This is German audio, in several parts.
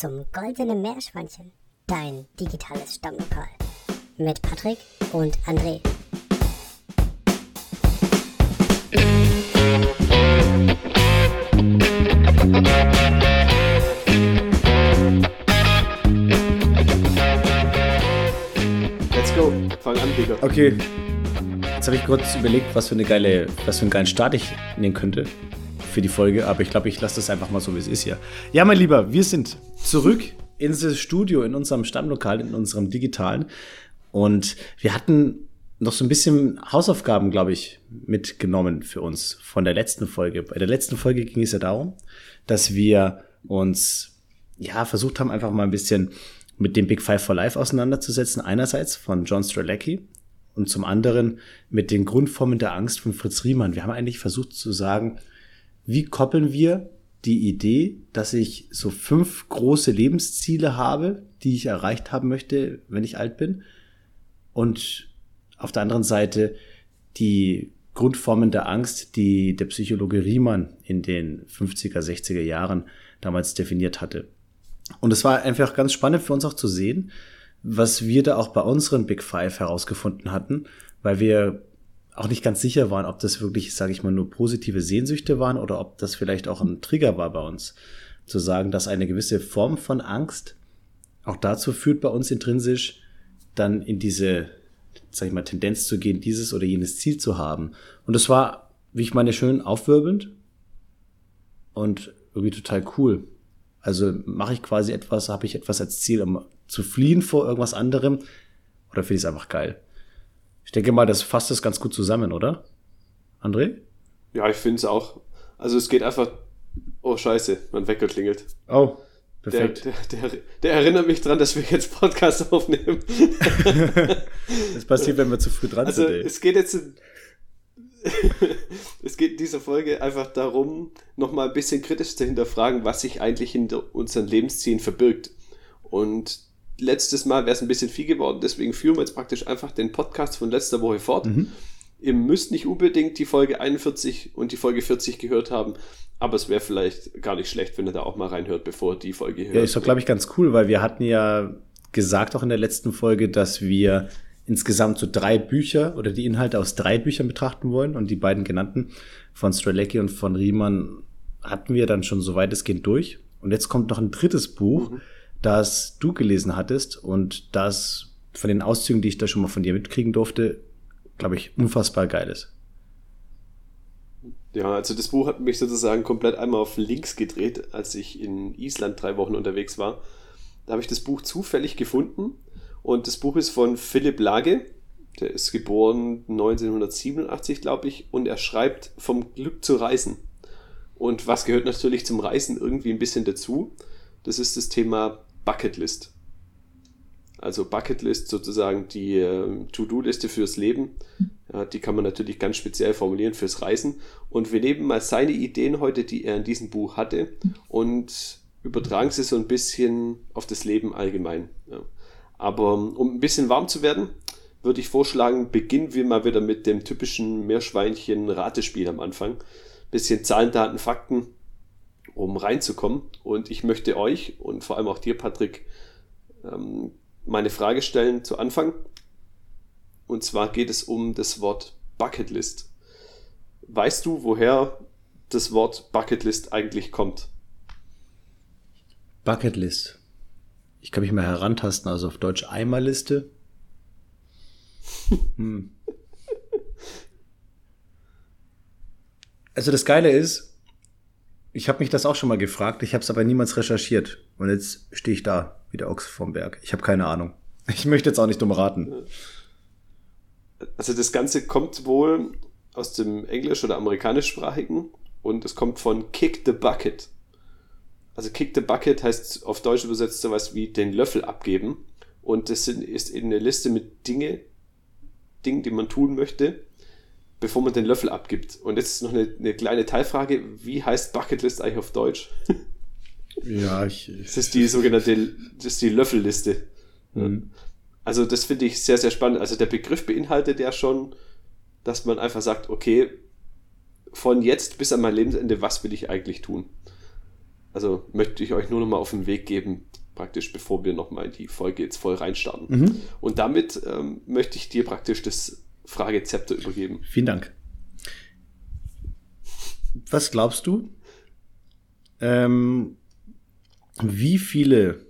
zum Goldenen Meerschweinchen, dein digitales Stammlokal. Mit Patrick und André. Let's go. Fang an, Digga. Okay. Jetzt habe ich kurz überlegt, was für, eine geile, was für einen geilen Start ich nehmen könnte für die Folge, aber ich glaube, ich lasse das einfach mal so, wie es ist hier. Ja, mein Lieber, wir sind zurück in das Studio, in unserem Stammlokal, in unserem digitalen. Und wir hatten noch so ein bisschen Hausaufgaben, glaube ich, mitgenommen für uns von der letzten Folge. Bei der letzten Folge ging es ja darum, dass wir uns ja versucht haben, einfach mal ein bisschen mit dem Big Five for Life auseinanderzusetzen. Einerseits von John Strelacki und zum anderen mit den Grundformen der Angst von Fritz Riemann. Wir haben eigentlich versucht zu sagen, wie koppeln wir die Idee, dass ich so fünf große Lebensziele habe, die ich erreicht haben möchte, wenn ich alt bin. Und auf der anderen Seite die Grundformen der Angst, die der Psychologe Riemann in den 50er, 60er Jahren damals definiert hatte. Und es war einfach ganz spannend für uns auch zu sehen, was wir da auch bei unseren Big Five herausgefunden hatten, weil wir auch nicht ganz sicher waren, ob das wirklich, sage ich mal, nur positive Sehnsüchte waren oder ob das vielleicht auch ein Trigger war bei uns, zu sagen, dass eine gewisse Form von Angst auch dazu führt, bei uns intrinsisch dann in diese, sag ich mal, Tendenz zu gehen, dieses oder jenes Ziel zu haben. Und es war, wie ich meine, schön aufwirbelnd und irgendwie total cool. Also mache ich quasi etwas, habe ich etwas als Ziel, um zu fliehen vor irgendwas anderem oder finde ich es einfach geil? Ich denke mal, das fasst es ganz gut zusammen, oder? André? Ja, ich finde es auch. Also es geht einfach. Oh scheiße, mein Wecker klingelt. Oh, perfekt. Der, der, der, der erinnert mich dran, dass wir jetzt Podcast aufnehmen. das passiert, wenn wir zu früh dran also, sind. Ey. Es geht jetzt. In, es geht in dieser Folge einfach darum, nochmal ein bisschen kritisch zu hinterfragen, was sich eigentlich hinter unseren Lebenszielen verbirgt. Und letztes Mal wäre es ein bisschen viel geworden, deswegen führen wir jetzt praktisch einfach den Podcast von letzter Woche fort. Mhm. Ihr müsst nicht unbedingt die Folge 41 und die Folge 40 gehört haben, aber es wäre vielleicht gar nicht schlecht, wenn ihr da auch mal reinhört, bevor die Folge hört. Ja, ist doch, glaube ich, ganz cool, weil wir hatten ja gesagt auch in der letzten Folge, dass wir insgesamt so drei Bücher oder die Inhalte aus drei Büchern betrachten wollen und die beiden genannten von Strelecki und von Riemann hatten wir dann schon so weitestgehend durch. Und jetzt kommt noch ein drittes Buch, mhm. Das du gelesen hattest und das von den Auszügen, die ich da schon mal von dir mitkriegen durfte, glaube ich, unfassbar geil ist. Ja, also das Buch hat mich sozusagen komplett einmal auf links gedreht, als ich in Island drei Wochen unterwegs war. Da habe ich das Buch zufällig gefunden und das Buch ist von Philipp Lage. Der ist geboren 1987, glaube ich, und er schreibt vom Glück zu reisen. Und was gehört natürlich zum Reisen irgendwie ein bisschen dazu? Das ist das Thema Bucketlist. Also Bucketlist sozusagen die äh, To-Do-Liste fürs Leben. Ja, die kann man natürlich ganz speziell formulieren fürs Reisen. Und wir nehmen mal seine Ideen heute, die er in diesem Buch hatte, und übertragen sie so ein bisschen auf das Leben allgemein. Ja. Aber um ein bisschen warm zu werden, würde ich vorschlagen, beginnen wir mal wieder mit dem typischen Meerschweinchen-Ratespiel am Anfang. Bisschen Zahlen, Daten, Fakten, um reinzukommen. Und ich möchte euch und vor allem auch dir, Patrick, ähm, meine Frage stellen zu Anfang. Und zwar geht es um das Wort Bucketlist. Weißt du, woher das Wort Bucketlist eigentlich kommt? Bucketlist. Ich kann mich mal herantasten, also auf Deutsch Eimerliste. Hm. Also das Geile ist, ich habe mich das auch schon mal gefragt, ich habe es aber niemals recherchiert. Und jetzt stehe ich da, wie der Ochs vom Berg. Ich habe keine Ahnung. Ich möchte jetzt auch nicht dumm raten. Also das Ganze kommt wohl aus dem englisch- oder amerikanischsprachigen und es kommt von Kick the Bucket. Also Kick the Bucket heißt auf Deutsch übersetzt sowas wie den Löffel abgeben. Und das ist eine Liste mit Dinge, Dingen, die man tun möchte, bevor man den Löffel abgibt. Und jetzt ist noch eine, eine kleine Teilfrage. Wie heißt Bucketlist eigentlich auf Deutsch? Ja, ich. Das ist die sogenannte, das ist die Löffelliste. Mhm. Also das finde ich sehr, sehr spannend. Also der Begriff beinhaltet ja schon, dass man einfach sagt, okay, von jetzt bis an mein Lebensende, was will ich eigentlich tun? also möchte ich euch nur noch mal auf den Weg geben, praktisch bevor wir noch mal in die Folge jetzt voll reinstarten. Mhm. Und damit ähm, möchte ich dir praktisch das Fragezepter übergeben. Vielen Dank. Was glaubst du? Ähm, wie viele,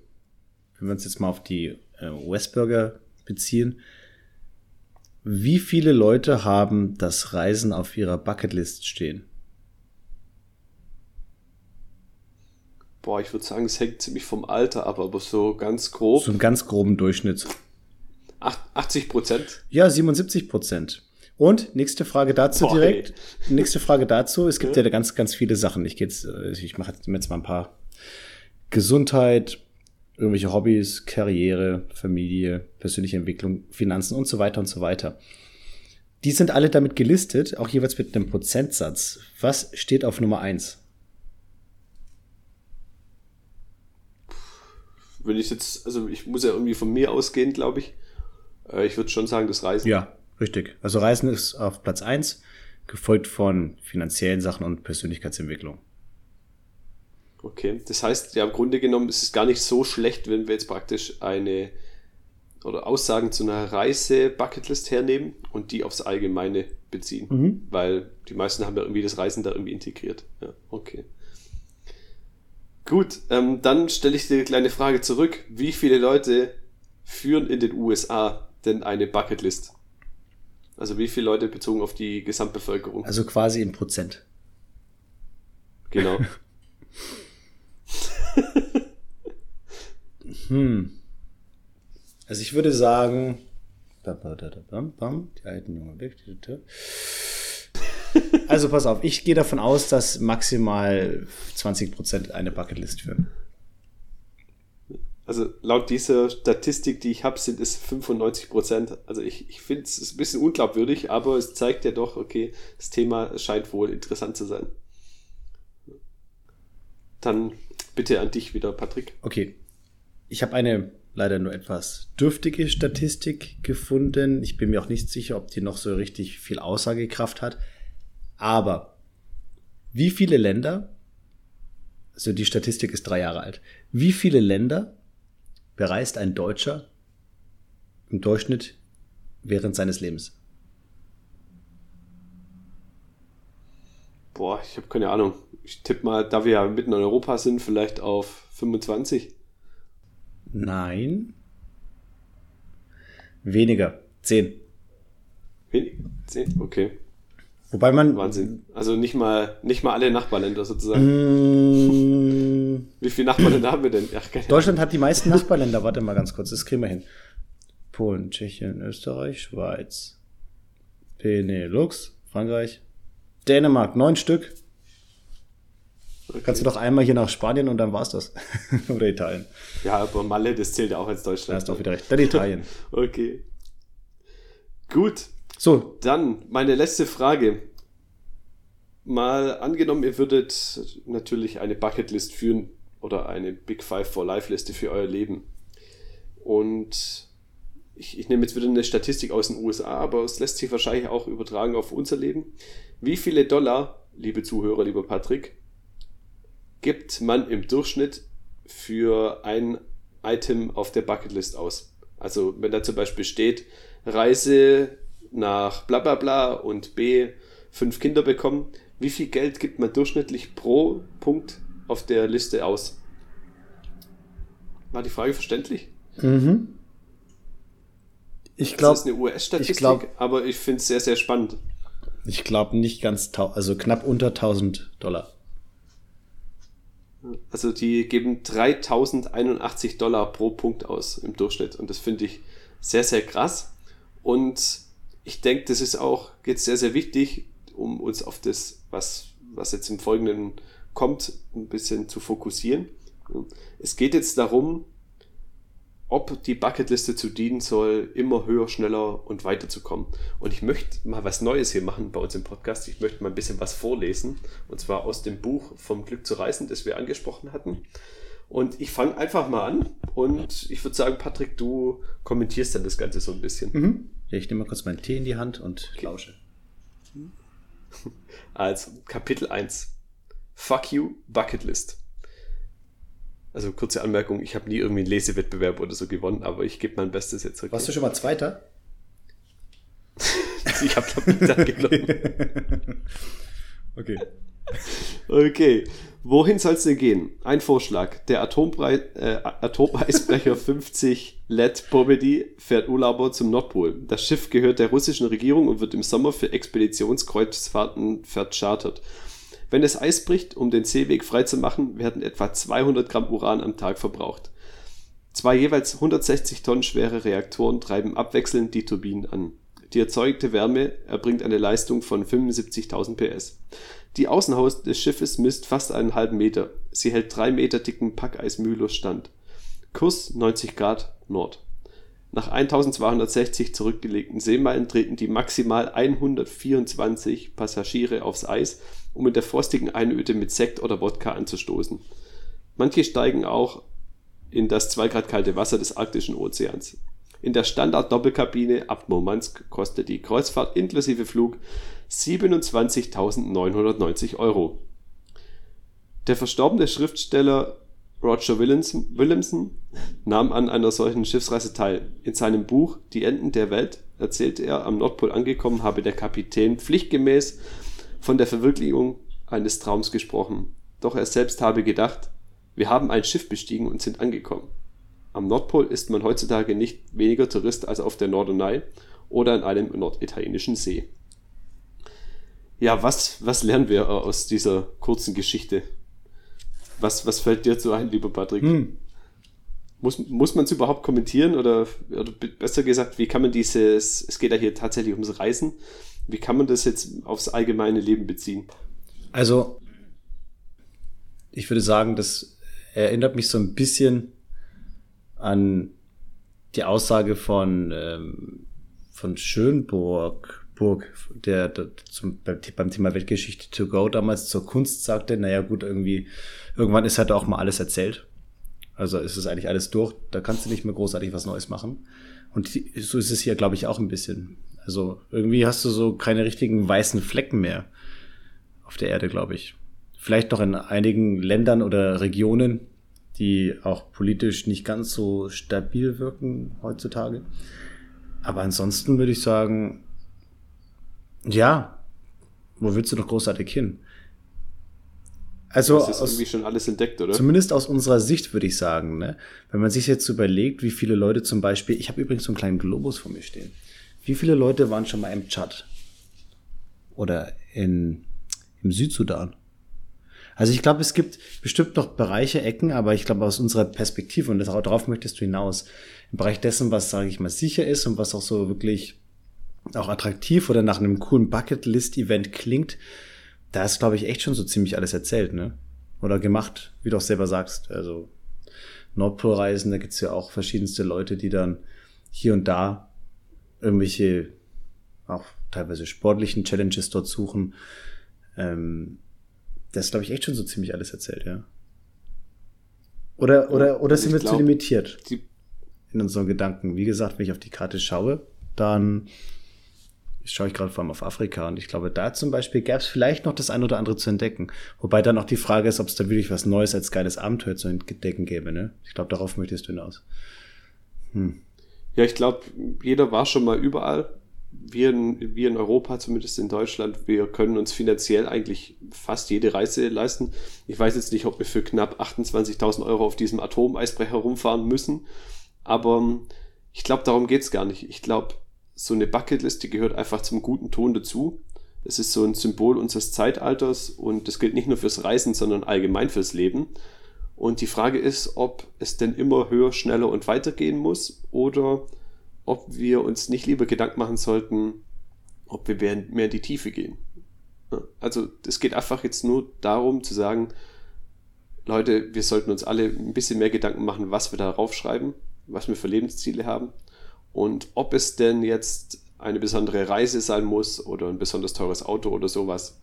wenn wir uns jetzt mal auf die äh, Westburger beziehen, wie viele Leute haben das Reisen auf ihrer Bucketlist stehen? Boah, ich würde sagen, es hängt ziemlich vom Alter ab, aber so ganz grob. So einen ganz groben Durchschnitt. 80 Prozent? Ja, 77 Prozent. Und nächste Frage dazu Boah, direkt. Ey. Nächste Frage dazu. Es gibt ja. ja ganz, ganz viele Sachen. Ich gehe jetzt, äh, ich mache jetzt mal ein paar. Gesundheit, irgendwelche Hobbys, Karriere, Familie, persönliche Entwicklung, Finanzen und so weiter und so weiter. Die sind alle damit gelistet, auch jeweils mit einem Prozentsatz. Was steht auf Nummer eins? Wenn ich jetzt, also ich muss ja irgendwie von mir ausgehen, glaube ich. Äh, ich würde schon sagen, das Reisen. Ja, richtig. Also Reisen ist auf Platz eins, gefolgt von finanziellen Sachen und Persönlichkeitsentwicklung. Okay, das heißt, ja, im Grunde genommen ist es gar nicht so schlecht, wenn wir jetzt praktisch eine oder Aussagen zu einer Reise-Bucketlist hernehmen und die aufs Allgemeine beziehen. Mhm. Weil die meisten haben ja irgendwie das Reisen da irgendwie integriert. Ja, okay. Gut, ähm, dann stelle ich dir eine kleine Frage zurück. Wie viele Leute führen in den USA denn eine Bucketlist? Also wie viele Leute bezogen auf die Gesamtbevölkerung? Also quasi in Prozent. Genau. hm. Also ich würde sagen. Also pass auf, ich gehe davon aus, dass maximal 20% eine Bucketlist führen. Also laut dieser Statistik, die ich habe, sind es 95 Also ich, ich finde es ein bisschen unglaubwürdig, aber es zeigt ja doch, okay, das Thema scheint wohl interessant zu sein. Dann bitte an dich wieder, Patrick. Okay. Ich habe eine leider nur etwas dürftige Statistik gefunden. Ich bin mir auch nicht sicher, ob die noch so richtig viel Aussagekraft hat. Aber wie viele Länder, also die Statistik ist drei Jahre alt, wie viele Länder bereist ein Deutscher im Durchschnitt während seines Lebens? Boah, ich habe keine Ahnung. Ich tippe mal, da wir ja mitten in Europa sind, vielleicht auf 25. Nein. Weniger. Zehn. Wenig? Zehn? Okay. Wobei man. Wahnsinn. Also nicht mal, nicht mal alle Nachbarländer sozusagen. Mm, Wie viele Nachbarländer haben wir denn? Ach, Deutschland hat die meisten Nachbarländer. Warte mal ganz kurz, das kriegen wir hin. Polen, Tschechien, Österreich, Schweiz, Benelux, Frankreich, Dänemark, neun Stück. Okay. Kannst du doch einmal hier nach Spanien und dann war's das. Oder Italien. Ja, aber Malle, das zählt ja auch als Deutschland. Da hast du auch wieder recht. Dann Italien. okay. Gut. So. Dann meine letzte Frage. Mal angenommen, ihr würdet natürlich eine Bucketlist führen oder eine Big Five for Life Liste für euer Leben. Und ich, ich nehme jetzt wieder eine Statistik aus den USA, aber es lässt sich wahrscheinlich auch übertragen auf unser Leben. Wie viele Dollar, liebe Zuhörer, lieber Patrick, gibt man im Durchschnitt für ein Item auf der Bucketlist aus? Also wenn da zum Beispiel steht, Reise nach bla bla bla und B, fünf Kinder bekommen, wie viel Geld gibt man durchschnittlich pro Punkt auf der Liste aus? War die Frage verständlich? Mhm. Ich glaube. Das ist eine US-Statistik, aber ich finde es sehr, sehr spannend. Ich glaube nicht ganz, also knapp unter 1000 Dollar. Also die geben 3081 Dollar pro Punkt aus im Durchschnitt und das finde ich sehr, sehr krass. Und ich denke, das ist auch jetzt sehr, sehr wichtig, um uns auf das, was, was jetzt im Folgenden kommt, ein bisschen zu fokussieren. Es geht jetzt darum, ob die Bucketliste zu dienen soll, immer höher, schneller und weiterzukommen. Und ich möchte mal was Neues hier machen bei uns im Podcast. Ich möchte mal ein bisschen was vorlesen. Und zwar aus dem Buch Vom Glück zu reisen, das wir angesprochen hatten. Und ich fange einfach mal an. Und ich würde sagen, Patrick, du kommentierst dann das Ganze so ein bisschen. Mhm. Ich nehme mal kurz meinen Tee in die Hand und okay. lausche. Also, Kapitel 1. Fuck you, Bucketlist. Also kurze Anmerkung, ich habe nie irgendwie einen Lesewettbewerb oder so gewonnen, aber ich gebe mein Bestes jetzt. Okay. Warst du schon mal Zweiter? ich habe da nicht angenommen. okay. Okay, wohin soll es denn gehen? Ein Vorschlag. Der Atombrei äh, Atomeisbrecher 50 LED Pomedy fährt Urlauber zum Nordpol. Das Schiff gehört der russischen Regierung und wird im Sommer für Expeditionskreuzfahrten verchartert. Wenn es Eis bricht, um den Seeweg freizumachen, werden etwa 200 Gramm Uran am Tag verbraucht. Zwei jeweils 160 Tonnen schwere Reaktoren treiben abwechselnd die Turbinen an. Die erzeugte Wärme erbringt eine Leistung von 75.000 PS. Die Außenhaus des Schiffes misst fast einen halben Meter. Sie hält drei Meter dicken Packeismühlers stand. Kurs 90 Grad Nord. Nach 1260 zurückgelegten Seemeilen treten die maximal 124 Passagiere aufs Eis, um in der frostigen Einöde mit Sekt oder Wodka anzustoßen. Manche steigen auch in das 2 Grad kalte Wasser des Arktischen Ozeans. In der Standard-Doppelkabine ab Murmansk kostet die Kreuzfahrt inklusive Flug 27.990 Euro. Der verstorbene Schriftsteller Roger Williamson nahm an einer solchen Schiffsreise teil. In seinem Buch Die Enden der Welt erzählte er, am Nordpol angekommen habe der Kapitän pflichtgemäß von der Verwirklichung eines Traums gesprochen. Doch er selbst habe gedacht, wir haben ein Schiff bestiegen und sind angekommen. Am Nordpol ist man heutzutage nicht weniger Tourist als auf der Norderney oder in einem norditalienischen See. Ja, was, was lernen wir aus dieser kurzen Geschichte? Was, was fällt dir zu ein, lieber Patrick? Hm. Muss, muss man es überhaupt kommentieren oder, oder besser gesagt, wie kann man dieses, es geht ja hier tatsächlich ums Reisen, wie kann man das jetzt aufs allgemeine Leben beziehen? Also, ich würde sagen, das erinnert mich so ein bisschen an die Aussage von, ähm, von Schönburg, Burg, der, der zum, beim Thema Weltgeschichte to go damals zur Kunst sagte, naja gut, irgendwie, irgendwann ist halt auch mal alles erzählt. Also ist es eigentlich alles durch, da kannst du nicht mehr großartig was Neues machen. Und so ist es hier, glaube ich, auch ein bisschen. Also irgendwie hast du so keine richtigen weißen Flecken mehr auf der Erde, glaube ich. Vielleicht noch in einigen Ländern oder Regionen, die auch politisch nicht ganz so stabil wirken heutzutage. Aber ansonsten würde ich sagen, ja, wo willst du noch großartig hin? Also das ist aus, irgendwie schon alles entdeckt, oder? Zumindest aus unserer Sicht würde ich sagen, ne? Wenn man sich jetzt überlegt, wie viele Leute zum Beispiel, ich habe übrigens so einen kleinen Globus vor mir stehen. Wie viele Leute waren schon mal im Tschad? Oder in, im Südsudan? Also ich glaube, es gibt bestimmt noch Bereiche, Ecken, aber ich glaube aus unserer Perspektive, und darauf möchtest du hinaus, im Bereich dessen, was, sage ich mal, sicher ist und was auch so wirklich auch attraktiv oder nach einem coolen Bucketlist-Event klingt, da ist, glaube ich, echt schon so ziemlich alles erzählt, ne? Oder gemacht, wie du auch selber sagst. Also Nordpolreisen, da gibt's ja auch verschiedenste Leute, die dann hier und da irgendwelche auch teilweise sportlichen Challenges dort suchen. Ähm, das ist, glaube ich, echt schon so ziemlich alles erzählt, ja. Oder, oder, oder sind wir glaub, zu limitiert in unseren Gedanken? Wie gesagt, wenn ich auf die Karte schaue, dann schaue ich gerade vor allem auf Afrika und ich glaube, da zum Beispiel gäbe es vielleicht noch das ein oder andere zu entdecken. Wobei dann auch die Frage ist, ob es da wirklich was Neues als geiles Abenteuer zu entdecken gäbe. Ne? Ich glaube, darauf möchtest du hinaus. Hm. Ja, ich glaube, jeder war schon mal überall wir in, wir in Europa, zumindest in Deutschland, wir können uns finanziell eigentlich fast jede Reise leisten. Ich weiß jetzt nicht, ob wir für knapp 28.000 Euro auf diesem Atomeisbrecher rumfahren müssen, aber ähm, ich glaube, darum geht's gar nicht. Ich glaube, so eine Bucketliste gehört einfach zum guten Ton dazu. Es ist so ein Symbol unseres Zeitalters und das gilt nicht nur fürs Reisen, sondern allgemein fürs Leben. Und die Frage ist, ob es denn immer höher, schneller und weiter gehen muss oder ob wir uns nicht lieber Gedanken machen sollten, ob wir mehr in die Tiefe gehen. Also es geht einfach jetzt nur darum zu sagen, Leute, wir sollten uns alle ein bisschen mehr Gedanken machen, was wir da raufschreiben, was wir für Lebensziele haben und ob es denn jetzt eine besondere Reise sein muss oder ein besonders teures Auto oder sowas.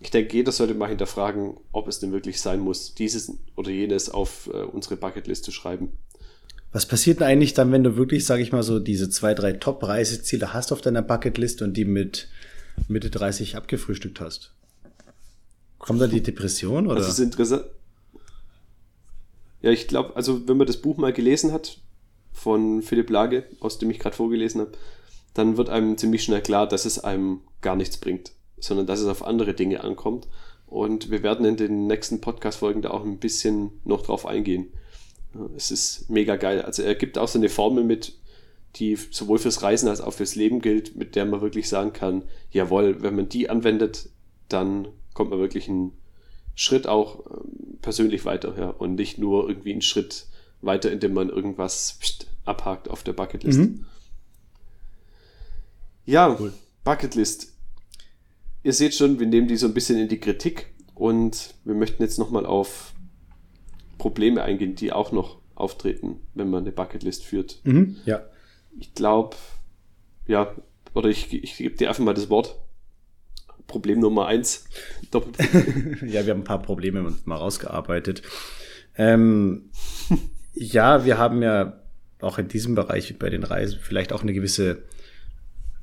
Ich denke, jeder sollte mal hinterfragen, ob es denn wirklich sein muss, dieses oder jenes auf äh, unsere Bucketlist zu schreiben. Was passiert denn eigentlich dann, wenn du wirklich, sage ich mal so, diese zwei, drei Top-Reiseziele hast auf deiner Bucketlist und die mit Mitte 30 abgefrühstückt hast? Kommt da die Depression oder? Das ist interessant. Ja, ich glaube, also wenn man das Buch mal gelesen hat von Philipp Lage, aus dem ich gerade vorgelesen habe, dann wird einem ziemlich schnell klar, dass es einem gar nichts bringt, sondern dass es auf andere Dinge ankommt. Und wir werden in den nächsten Podcast-Folgen da auch ein bisschen noch drauf eingehen. Es ist mega geil. Also er gibt auch so eine Formel mit, die sowohl fürs Reisen als auch fürs Leben gilt, mit der man wirklich sagen kann, jawohl, wenn man die anwendet, dann kommt man wirklich einen Schritt auch ähm, persönlich weiter, ja, und nicht nur irgendwie einen Schritt weiter, indem man irgendwas abhakt auf der Bucketlist. Mhm. Ja, cool. Bucketlist. Ihr seht schon, wir nehmen die so ein bisschen in die Kritik und wir möchten jetzt nochmal auf Probleme eingehen, die auch noch auftreten, wenn man eine Bucketlist führt. Mhm, ja. Ich glaube, ja, oder ich, ich gebe dir einfach mal das Wort. Problem Nummer eins. ja, wir haben ein paar Probleme mal rausgearbeitet. Ähm, ja, wir haben ja auch in diesem Bereich bei den Reisen vielleicht auch eine gewisse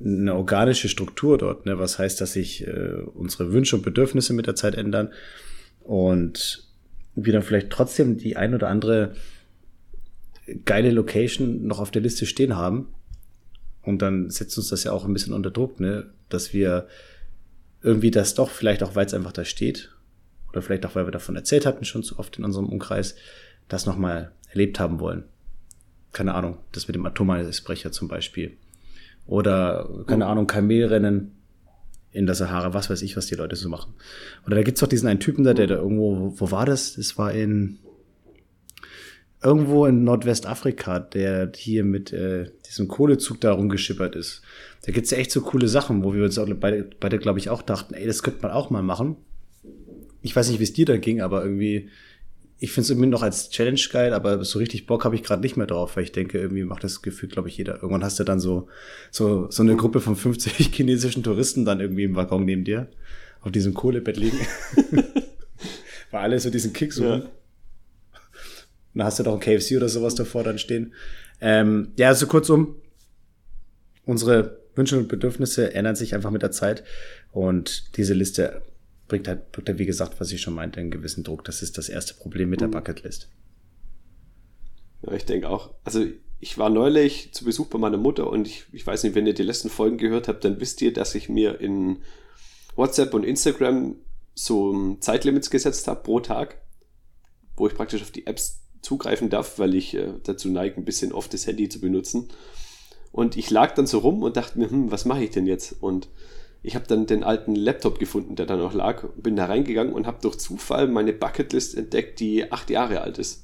eine organische Struktur dort, ne? was heißt, dass sich äh, unsere Wünsche und Bedürfnisse mit der Zeit ändern und wir dann vielleicht trotzdem die ein oder andere geile Location noch auf der Liste stehen haben. Und dann setzt uns das ja auch ein bisschen unter Druck, ne? dass wir irgendwie das doch, vielleicht auch, weil es einfach da steht, oder vielleicht auch, weil wir davon erzählt hatten, schon zu oft in unserem Umkreis, das nochmal erlebt haben wollen. Keine Ahnung, das mit dem Atomeisbrecher zum Beispiel. Oder, keine Ahnung, Kamelrennen in der Sahara, was weiß ich, was die Leute so machen. Oder da gibt's doch diesen einen Typen da, der da irgendwo, wo war das? Das war in irgendwo in Nordwestafrika, der hier mit äh, diesem Kohlezug da rumgeschippert ist. Da gibt's ja echt so coole Sachen, wo wir uns auch beide, beide glaube ich, auch dachten, ey, das könnte man auch mal machen. Ich weiß nicht, wie es dir da ging, aber irgendwie ich finde es irgendwie noch als Challenge geil, aber so richtig Bock habe ich gerade nicht mehr drauf, weil ich denke, irgendwie macht das Gefühl, glaube ich, jeder. Irgendwann hast du dann so, so, so eine Gruppe von 50 chinesischen Touristen dann irgendwie im Waggon neben dir auf diesem Kohlebett liegen. Weil alle so diesen Kick suchen. Ja. Dann hast du doch ein KFC oder sowas davor dann stehen. Ähm, ja, also kurzum, unsere Wünsche und Bedürfnisse ändern sich einfach mit der Zeit und diese Liste bringt halt, bringt halt, wie gesagt, was ich schon meinte, einen gewissen Druck. Das ist das erste Problem mit der mhm. Bucketlist. Ja, ich denke auch. Also ich war neulich zu Besuch bei meiner Mutter und ich, ich weiß nicht, wenn ihr die letzten Folgen gehört habt, dann wisst ihr, dass ich mir in WhatsApp und Instagram so Zeitlimits gesetzt habe pro Tag, wo ich praktisch auf die Apps zugreifen darf, weil ich äh, dazu neige, ein bisschen oft das Handy zu benutzen. Und ich lag dann so rum und dachte mir, hm, was mache ich denn jetzt? Und ich habe dann den alten Laptop gefunden, der da noch lag, bin da reingegangen und habe durch Zufall meine Bucketlist entdeckt, die acht Jahre alt ist.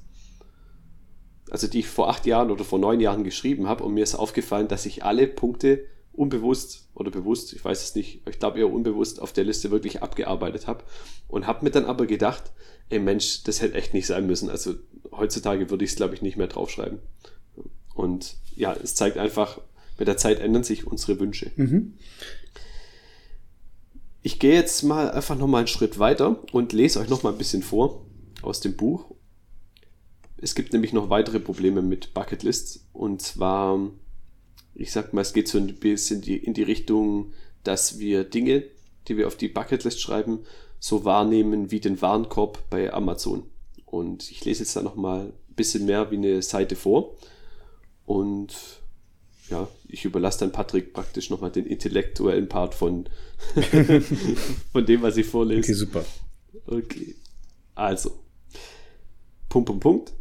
Also die ich vor acht Jahren oder vor neun Jahren geschrieben habe und mir ist aufgefallen, dass ich alle Punkte unbewusst oder bewusst, ich weiß es nicht, ich glaube eher unbewusst auf der Liste wirklich abgearbeitet habe und habe mir dann aber gedacht, ey Mensch, das hätte echt nicht sein müssen. Also heutzutage würde ich es glaube ich nicht mehr draufschreiben. Und ja, es zeigt einfach, mit der Zeit ändern sich unsere Wünsche. Mhm. Ich gehe jetzt mal einfach noch mal einen Schritt weiter und lese euch noch mal ein bisschen vor aus dem Buch. Es gibt nämlich noch weitere Probleme mit Bucketlists und zwar, ich sag mal, es geht so ein bisschen in die Richtung, dass wir Dinge, die wir auf die Bucketlist schreiben, so wahrnehmen wie den Warenkorb bei Amazon. Und ich lese jetzt da noch mal ein bisschen mehr wie eine Seite vor und ja, ich überlasse dann Patrick praktisch nochmal den intellektuellen Part von, von dem, was ich vorlese. Okay, super. Okay. Also. Punkt, Punkt, Punkt.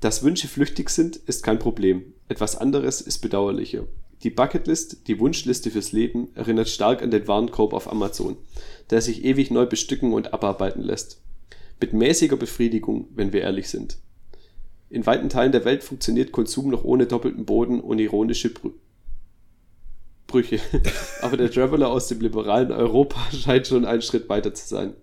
Dass Wünsche flüchtig sind, ist kein Problem. Etwas anderes ist bedauerlicher. Die Bucketlist, die Wunschliste fürs Leben, erinnert stark an den Warenkorb auf Amazon, der sich ewig neu bestücken und abarbeiten lässt. Mit mäßiger Befriedigung, wenn wir ehrlich sind. In weiten Teilen der Welt funktioniert Konsum noch ohne doppelten Boden und ironische Brü Brüche. Aber der Traveler aus dem liberalen Europa scheint schon einen Schritt weiter zu sein.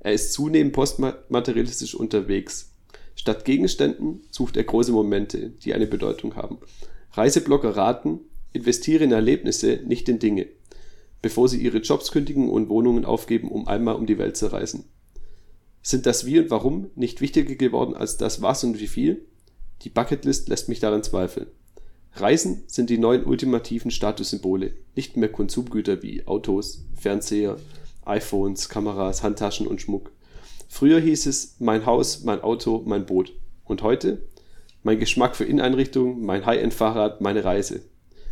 Er ist zunehmend postmaterialistisch unterwegs. Statt Gegenständen sucht er große Momente, die eine Bedeutung haben. Reiseblogger raten, investiere in Erlebnisse, nicht in Dinge, bevor sie ihre Jobs kündigen und Wohnungen aufgeben, um einmal um die Welt zu reisen. Sind das Wie und Warum nicht wichtiger geworden als das Was und wie viel? Die Bucketlist lässt mich daran zweifeln. Reisen sind die neuen ultimativen Statussymbole, nicht mehr Konsumgüter wie Autos, Fernseher, iPhones, Kameras, Handtaschen und Schmuck. Früher hieß es mein Haus, mein Auto, mein Boot. Und heute? Mein Geschmack für Inneneinrichtungen, mein High-End-Fahrrad, meine Reise.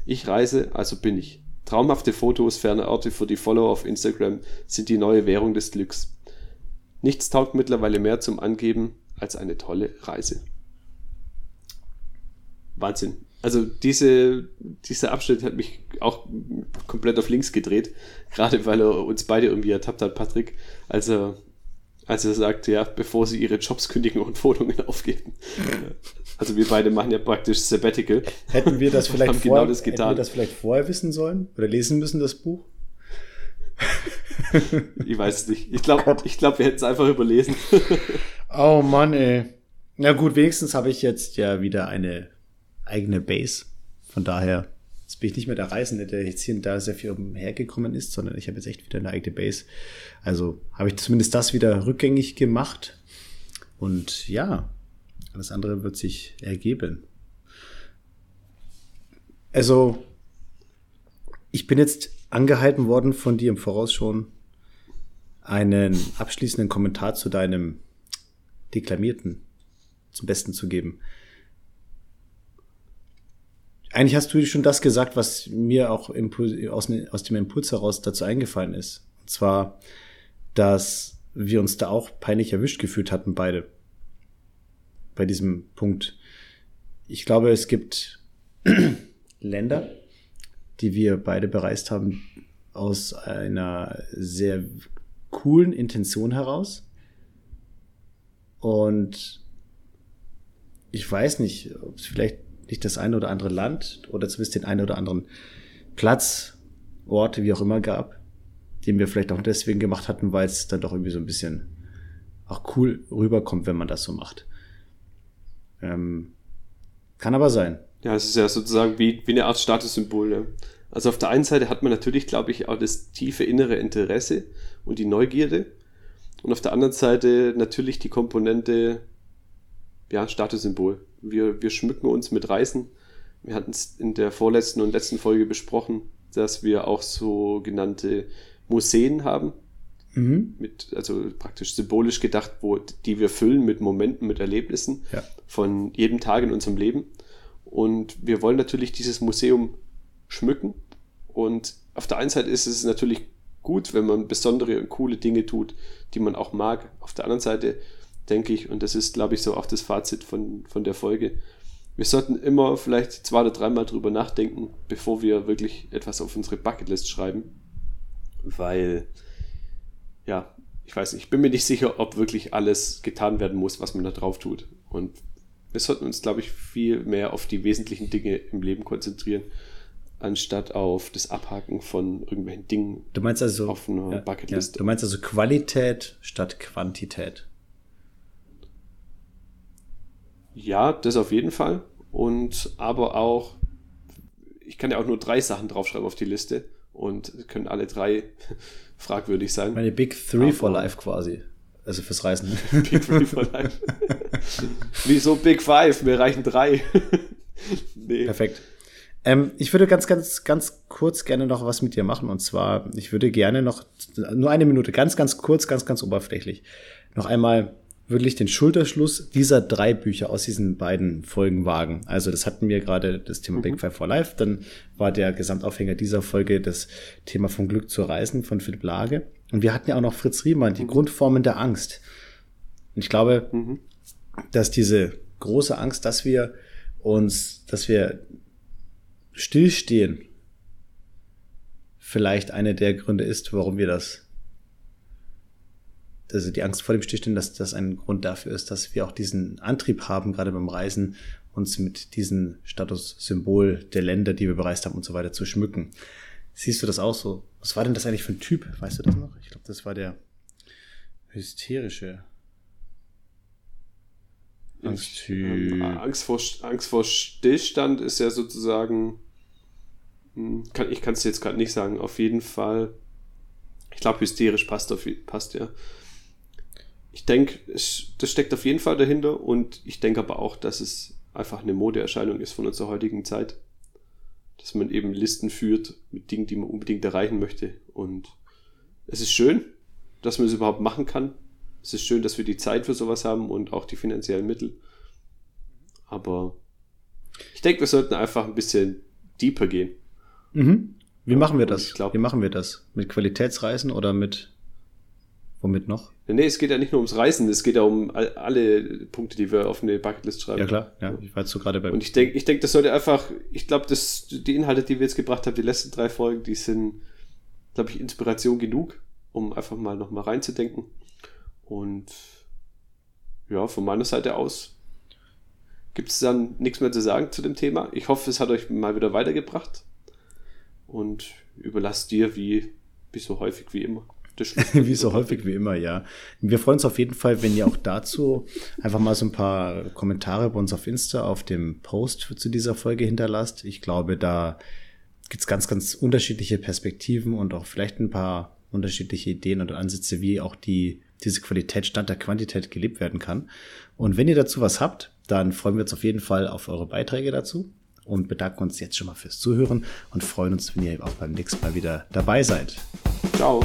Ich reise, also bin ich. Traumhafte Fotos ferne Orte für die Follower auf Instagram sind die neue Währung des Glücks. Nichts taugt mittlerweile mehr zum Angeben als eine tolle Reise. Wahnsinn. Also diese, dieser Abschnitt hat mich auch komplett auf links gedreht, gerade weil er uns beide irgendwie ertappt hat, Patrick, als er, als er sagt, ja, bevor sie ihre Jobs kündigen und Wohnungen aufgeben. Also wir beide machen ja praktisch Sabbatical. Hätten wir das vielleicht, genau das getan. Hätten wir das vielleicht vorher wissen sollen oder lesen müssen, das Buch? ich weiß es nicht. Ich glaube, ich glaub, wir hätten es einfach überlesen. oh Mann, ey. Na gut, wenigstens habe ich jetzt ja wieder eine eigene Base. Von daher jetzt bin ich nicht mehr der Reisende, der jetzt hier und da sehr viel umhergekommen ist, sondern ich habe jetzt echt wieder eine eigene Base. Also habe ich zumindest das wieder rückgängig gemacht. Und ja, alles andere wird sich ergeben. Also, ich bin jetzt angehalten worden von dir im Voraus schon, einen abschließenden Kommentar zu deinem Deklamierten zum Besten zu geben. Eigentlich hast du schon das gesagt, was mir auch aus, dem Impuls heraus dazu eingefallen ist. Und zwar, dass wir uns da auch peinlich erwischt gefühlt hatten, beide. Bei diesem Punkt. Ich glaube, es gibt Länder, die wir beide bereist haben, aus einer sehr coolen Intention heraus. Und ich weiß nicht, ob es vielleicht nicht das eine oder andere Land oder zumindest den einen oder anderen Platz, Orte, wie auch immer gab, den wir vielleicht auch deswegen gemacht hatten, weil es dann doch irgendwie so ein bisschen auch cool rüberkommt, wenn man das so macht. Ähm, kann aber sein. Ja, es ist ja sozusagen wie, wie eine Art Statussymbol. Ja. Also auf der einen Seite hat man natürlich, glaube ich, auch das tiefe innere Interesse und die Neugierde. Und auf der anderen Seite natürlich die Komponente, ja, Statussymbol. Wir, wir schmücken uns mit Reisen. Wir hatten es in der vorletzten und letzten Folge besprochen, dass wir auch sogenannte Museen haben. Mhm. Mit, also praktisch symbolisch gedacht, wo, die wir füllen mit Momenten, mit Erlebnissen ja. von jedem Tag in unserem Leben. Und wir wollen natürlich dieses Museum schmücken. Und auf der einen Seite ist es natürlich gut, wenn man besondere und coole Dinge tut, die man auch mag. Auf der anderen Seite denke ich, und das ist, glaube ich, so auch das Fazit von, von der Folge, wir sollten immer vielleicht zwei oder dreimal drüber nachdenken, bevor wir wirklich etwas auf unsere Bucketlist schreiben. Weil, ja, ich weiß nicht, ich bin mir nicht sicher, ob wirklich alles getan werden muss, was man da drauf tut. Und wir sollten uns, glaube ich, viel mehr auf die wesentlichen Dinge im Leben konzentrieren, anstatt auf das Abhaken von irgendwelchen Dingen du meinst also, auf einer ja, Bucketlist. Ja, du meinst also Qualität statt Quantität. Ja, das auf jeden Fall. Und aber auch, ich kann ja auch nur drei Sachen draufschreiben auf die Liste und können alle drei fragwürdig sein. Meine Big Three aber, for Life quasi. Also fürs Reisen. Big Three for Life. Wieso Big Five? Mir reichen drei. nee. Perfekt. Ähm, ich würde ganz, ganz, ganz kurz gerne noch was mit dir machen. Und zwar, ich würde gerne noch, nur eine Minute, ganz, ganz kurz, ganz, ganz oberflächlich, noch einmal wirklich den Schulterschluss dieser drei Bücher aus diesen beiden Folgen wagen. Also das hatten wir gerade das Thema mhm. Big Five for Life, dann war der Gesamtaufhänger dieser Folge das Thema von Glück zu reisen von Philipp Lage. Und wir hatten ja auch noch Fritz Riemann, die mhm. Grundformen der Angst. Und ich glaube, mhm. dass diese große Angst, dass wir uns, dass wir stillstehen, vielleicht eine der Gründe ist, warum wir das, also die Angst vor dem Stillstehen, dass das ein Grund dafür ist, dass wir auch diesen Antrieb haben, gerade beim Reisen, uns mit diesem Statussymbol der Länder, die wir bereist haben und so weiter zu schmücken. Siehst du das auch so? Was war denn das eigentlich für ein Typ? Weißt du das noch? Ich glaube, das war der hysterische Angsttyp. Ähm, Angst, vor, Angst vor Stillstand ist ja sozusagen, hm, kann, ich kann es jetzt gerade nicht sagen, auf jeden Fall, ich glaube, hysterisch passt, auf, passt ja. Ich denke, das steckt auf jeden Fall dahinter und ich denke aber auch, dass es einfach eine Modeerscheinung ist von unserer heutigen Zeit dass man eben Listen führt mit Dingen, die man unbedingt erreichen möchte. Und es ist schön, dass man es überhaupt machen kann. Es ist schön, dass wir die Zeit für sowas haben und auch die finanziellen Mittel. Aber ich denke, wir sollten einfach ein bisschen deeper gehen. Mhm. Wie machen wir das? ich glaub- Wie machen wir das? Mit Qualitätsreisen oder mit womit noch? Nee, es geht ja nicht nur ums Reisen, es geht ja um all, alle Punkte, die wir auf eine Bucketlist schreiben. Ja klar, ja. Ich war jetzt so gerade bei. Und ich denke, ich denke, das sollte einfach, ich glaube, die Inhalte, die wir jetzt gebracht haben, die letzten drei Folgen, die sind, glaube ich, Inspiration genug, um einfach mal nochmal reinzudenken. Und ja, von meiner Seite aus gibt es dann nichts mehr zu sagen zu dem Thema. Ich hoffe, es hat euch mal wieder weitergebracht. Und überlasst dir, wie, wie so häufig wie immer. wie so häufig wie immer, ja. Wir freuen uns auf jeden Fall, wenn ihr auch dazu einfach mal so ein paar Kommentare bei uns auf Insta auf dem Post zu dieser Folge hinterlasst. Ich glaube, da gibt's ganz, ganz unterschiedliche Perspektiven und auch vielleicht ein paar unterschiedliche Ideen und Ansätze, wie auch die, diese Qualität statt der Quantität gelebt werden kann. Und wenn ihr dazu was habt, dann freuen wir uns auf jeden Fall auf eure Beiträge dazu und bedanken uns jetzt schon mal fürs Zuhören und freuen uns, wenn ihr auch beim nächsten Mal wieder dabei seid. Ciao.